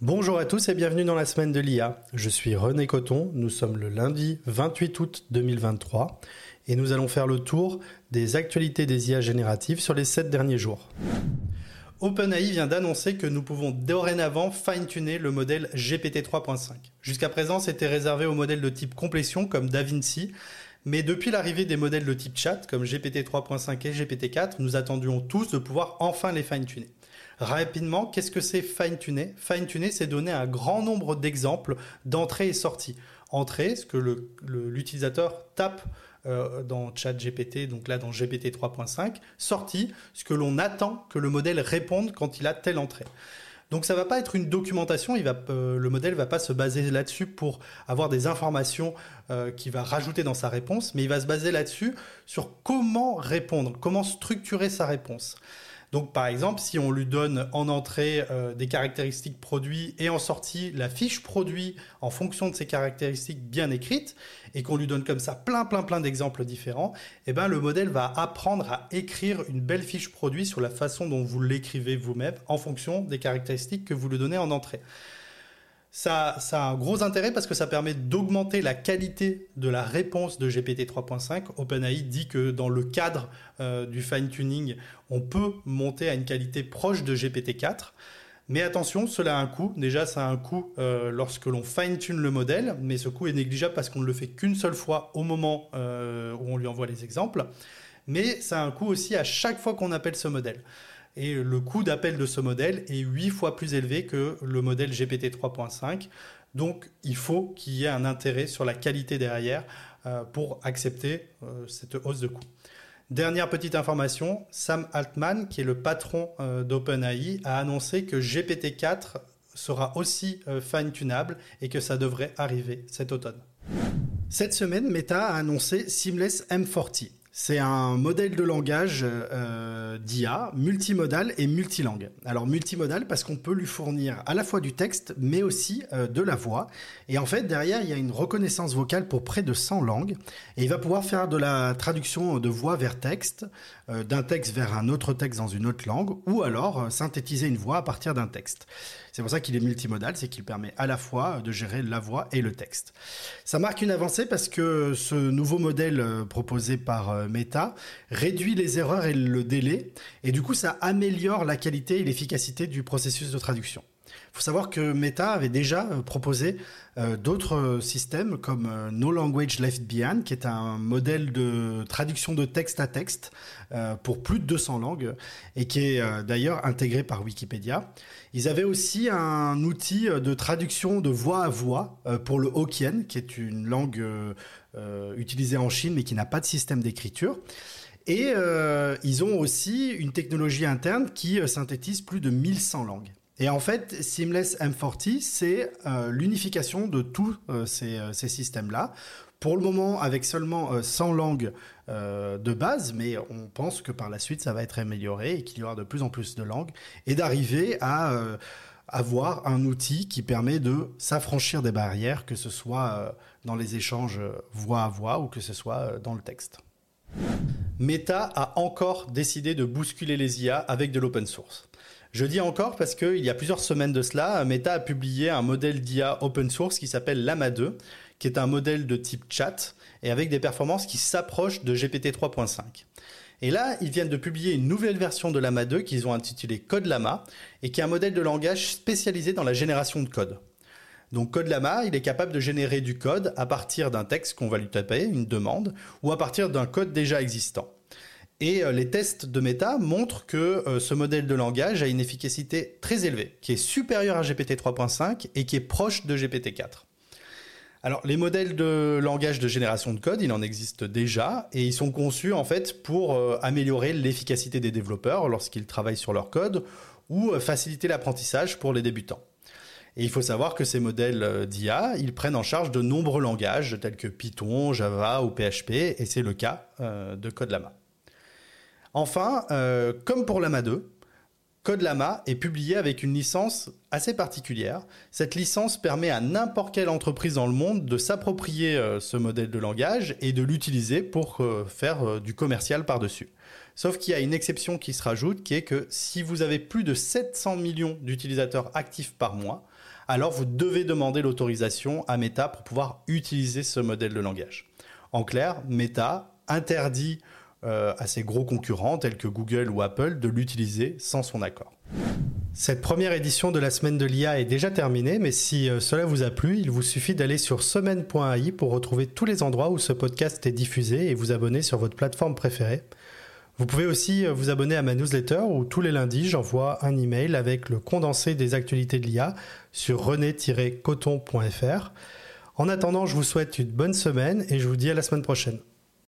Bonjour à tous et bienvenue dans la semaine de l'IA. Je suis René Coton, nous sommes le lundi 28 août 2023 et nous allons faire le tour des actualités des IA génératives sur les 7 derniers jours. OpenAI vient d'annoncer que nous pouvons dorénavant fine-tuner le modèle GPT 3.5. Jusqu'à présent, c'était réservé aux modèles de type complétion comme DaVinci, mais depuis l'arrivée des modèles de type chat comme GPT 3.5 et GPT 4, nous attendions tous de pouvoir enfin les fine-tuner. Rapidement, qu'est-ce que c'est fine-tuner? Fine-tuner, c'est donner un grand nombre d'exemples d'entrée et sortie. Entrée, ce que l'utilisateur tape euh, dans ChatGPT, donc là dans GPT 3.5. Sortie, ce que l'on attend que le modèle réponde quand il a telle entrée. Donc ça va pas être une documentation, il euh, le modèle va pas se baser là-dessus pour avoir des informations euh, qu'il va rajouter dans sa réponse, mais il va se baser là-dessus sur comment répondre, comment structurer sa réponse. Donc par exemple, si on lui donne en entrée euh, des caractéristiques produits et en sortie la fiche produit en fonction de ces caractéristiques bien écrites et qu'on lui donne comme ça plein plein plein d'exemples différents, eh ben le modèle va apprendre à écrire une belle fiche produit sur la façon dont vous l'écrivez vous-même en fonction des caractéristiques que vous lui donnez en entrée. Ça, a un gros intérêt parce que ça permet d'augmenter la qualité de la réponse de GPT 3.5. OpenAI dit que dans le cadre euh, du fine-tuning, on peut monter à une qualité proche de GPT 4. Mais attention, cela a un coût. Déjà, ça a un coût euh, lorsque l'on fine-tune le modèle, mais ce coût est négligeable parce qu'on ne le fait qu'une seule fois au moment euh, où on lui envoie les exemples. Mais ça a un coût aussi à chaque fois qu'on appelle ce modèle et le coût d'appel de ce modèle est 8 fois plus élevé que le modèle GPT 3.5. Donc il faut qu'il y ait un intérêt sur la qualité derrière euh, pour accepter euh, cette hausse de coût. Dernière petite information, Sam Altman, qui est le patron euh, d'OpenAI, a annoncé que GPT-4 sera aussi fine-tunable et que ça devrait arriver cet automne. Cette semaine, Meta a annoncé Seamless M40. C'est un modèle de langage euh, d'IA multimodal et multilangue. Alors multimodal parce qu'on peut lui fournir à la fois du texte mais aussi euh, de la voix. Et en fait derrière il y a une reconnaissance vocale pour près de 100 langues et il va pouvoir faire de la traduction de voix vers texte, euh, d'un texte vers un autre texte dans une autre langue ou alors synthétiser une voix à partir d'un texte. C'est pour ça qu'il est multimodal, c'est qu'il permet à la fois de gérer la voix et le texte. Ça marque une avancée parce que ce nouveau modèle proposé par euh, Meta réduit les erreurs et le délai, et du coup ça améliore la qualité et l'efficacité du processus de traduction. Il faut savoir que Meta avait déjà euh, proposé euh, d'autres euh, systèmes comme No Language Left Behind, qui est un modèle de traduction de texte à texte pour plus de 200 langues et qui est d'ailleurs intégré par Wikipédia. Ils avaient aussi un outil de traduction de voix à voix pour le Hokkien, qui est une langue utilisée en Chine mais qui n'a pas de système d'écriture. Et ils ont aussi une technologie interne qui synthétise plus de 1100 langues. Et en fait, Seamless M40, c'est euh, l'unification de tous euh, euh, ces systèmes-là. Pour le moment, avec seulement 100 langues de base, mais on pense que par la suite, ça va être amélioré et qu'il y aura de plus en plus de langues, et d'arriver à avoir un outil qui permet de s'affranchir des barrières, que ce soit dans les échanges voix à voix ou que ce soit dans le texte. Meta a encore décidé de bousculer les IA avec de l'open source. Je dis encore parce qu'il y a plusieurs semaines de cela, Meta a publié un modèle d'IA open source qui s'appelle Lama 2, qui est un modèle de type chat et avec des performances qui s'approchent de GPT 3.5. Et là, ils viennent de publier une nouvelle version de Lama 2 qu'ils ont intitulée Code Lama et qui est un modèle de langage spécialisé dans la génération de code. Donc Code Lama, il est capable de générer du code à partir d'un texte qu'on va lui taper, une demande, ou à partir d'un code déjà existant. Et euh, les tests de Meta montrent que euh, ce modèle de langage a une efficacité très élevée, qui est supérieure à GPT 3.5 et qui est proche de GPT 4. Alors, les modèles de langage de génération de code, il en existe déjà et ils sont conçus en fait pour euh, améliorer l'efficacité des développeurs lorsqu'ils travaillent sur leur code ou faciliter l'apprentissage pour les débutants. Et il faut savoir que ces modèles d'IA, ils prennent en charge de nombreux langages tels que Python, Java ou PHP et c'est le cas de Code Lama. Enfin, euh, comme pour Lama 2, Code Lama est publié avec une licence assez particulière. Cette licence permet à n'importe quelle entreprise dans le monde de s'approprier euh, ce modèle de langage et de l'utiliser pour euh, faire du commercial par-dessus. Sauf qu'il y a une exception qui se rajoute, qui est que si vous avez plus de 700 millions d'utilisateurs actifs par mois, alors vous devez demander l'autorisation à Meta pour pouvoir utiliser ce modèle de langage. En clair, Meta interdit euh, à ses gros concurrents tels que Google ou Apple de l'utiliser sans son accord. Cette première édition de la semaine de l'IA est déjà terminée, mais si euh, cela vous a plu, il vous suffit d'aller sur semaine.ai pour retrouver tous les endroits où ce podcast est diffusé et vous abonner sur votre plateforme préférée. Vous pouvez aussi euh, vous abonner à ma newsletter où tous les lundis j'envoie un email avec le condensé des actualités de l'IA sur rené-coton.fr. En attendant, je vous souhaite une bonne semaine et je vous dis à la semaine prochaine.